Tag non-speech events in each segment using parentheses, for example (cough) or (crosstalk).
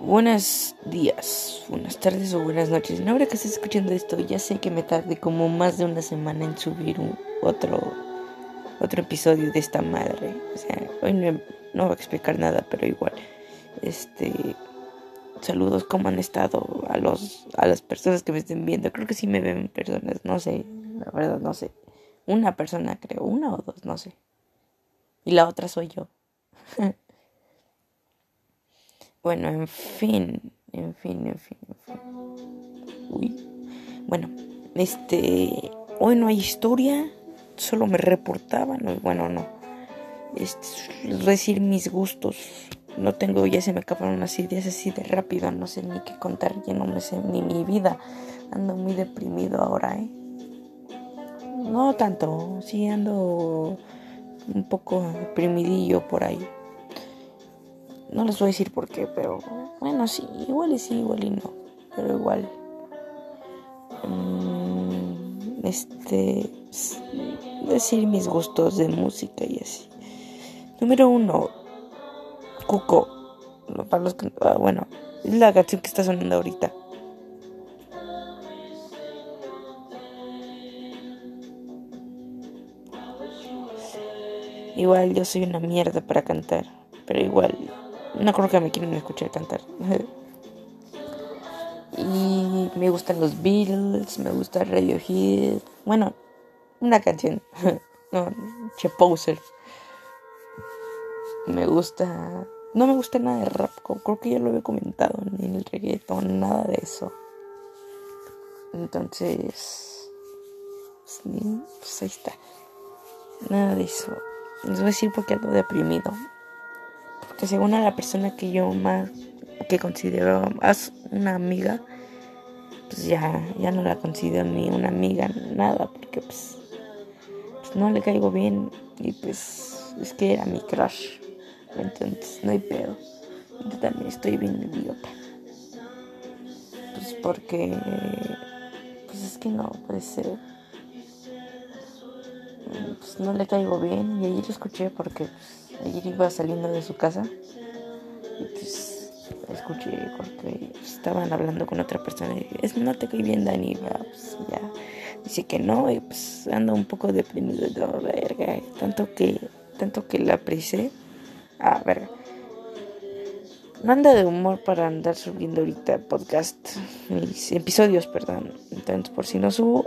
Buenos días, buenas tardes o buenas noches. No habrá que estés escuchando esto, ya sé que me tardé como más de una semana en subir otro otro episodio de esta madre. O sea, hoy no, no voy a explicar nada, pero igual. Este saludos cómo han estado a los a las personas que me estén viendo. Creo que sí me ven personas, no sé, la verdad no sé. Una persona creo, una o dos, no sé. Y la otra soy yo. (laughs) Bueno, en fin, en fin, en fin, en fin. Uy. Bueno, este, hoy no hay historia, solo me reportaban, bueno, no. Este, decir mis gustos. No tengo, ya se me acabaron unas ideas así de rápido, no sé ni qué contar, ya no me sé ni mi vida. Ando muy deprimido ahora, ¿eh? No tanto, sí ando un poco deprimidillo por ahí. No les voy a decir por qué, pero bueno, sí, igual y sí, igual y no, pero igual. Mm, este, decir mis gustos de música y así. Número uno, Cuco. Ah, bueno, es la canción que está sonando ahorita. Igual yo soy una mierda para cantar, pero igual no creo que me quieran escuchar cantar. (laughs) y me gustan los Beatles, me gusta Radiohead. Bueno, una canción. (laughs) no, che poser. Me gusta. No me gusta nada de rap. Creo que ya lo había comentado. Ni el reggaeton, nada de eso. Entonces. Pues, pues ahí está. Nada de eso. Les voy a decir porque ando deprimido que según a la persona que yo más que considero más una amiga pues ya ya no la considero ni una amiga nada porque pues, pues, no le caigo bien y pues es que era mi crush. Entonces no hay pedo. Yo también estoy bien idiota. Pues porque pues es que no puede ser. Pues no le caigo bien y ahí lo escuché porque pues, Ayer iba saliendo de su casa y pues escuché porque estaban hablando con otra persona y dije, es, no te cae bien Dani, pues ya dice que no y pues ando un poco deprimido tanto que tanto que la aprecié. Ah, verga. No anda de humor para andar subiendo ahorita podcast, episodios, perdón. Entonces, por si no subo,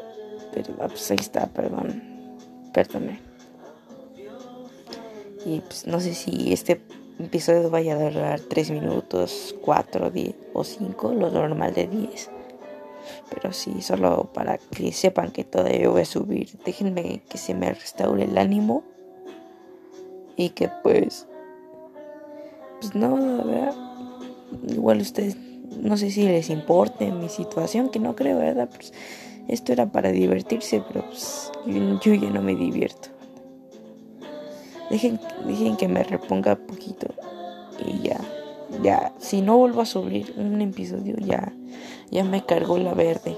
pero ah, pues ahí está, perdón. Perdone. Y pues no sé si este episodio vaya a durar 3 minutos, 4, 10 o 5, lo normal de 10. Pero sí, solo para que sepan que todavía voy a subir. Déjenme que se me restaure el ánimo. Y que pues... Pues no, la verdad. Igual ustedes, no sé si les importe mi situación, que no creo, ¿verdad? Pues esto era para divertirse, pero pues yo ya no me divierto. Dejen, que me reponga poquito. Y ya, ya, si no vuelvo a subir un episodio, ya, ya me cargó la verde.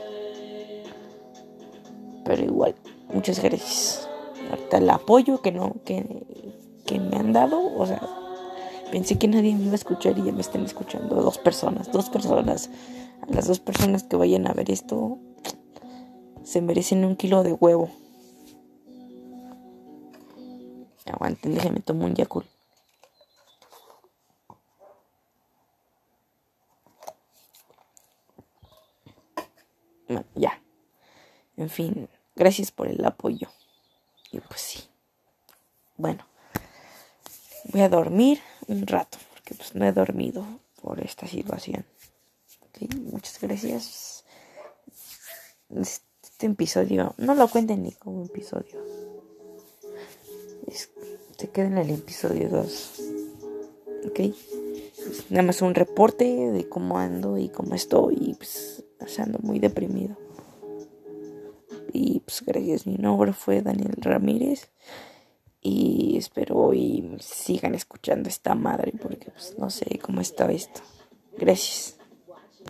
Pero igual, muchas gracias. Ahorita el apoyo que no, que, que me han dado, o sea, pensé que nadie me iba a escuchar y ya me están escuchando. Dos personas, dos personas. A las dos personas que vayan a ver esto, se merecen un kilo de huevo. Aguanten, déjenme tomar un Yakul. Bueno, ya. En fin, gracias por el apoyo. Y pues sí. Bueno, voy a dormir un rato, porque pues no he dormido por esta situación. muchas gracias. Este episodio, no lo cuenten ni como episodio se queda en el episodio 2. ¿Ok? Nada más un reporte de cómo ando y cómo estoy. Y pues ando muy deprimido. Y pues gracias. Mi nombre fue Daniel Ramírez. Y espero hoy sigan escuchando esta madre porque pues no sé cómo está esto. Gracias.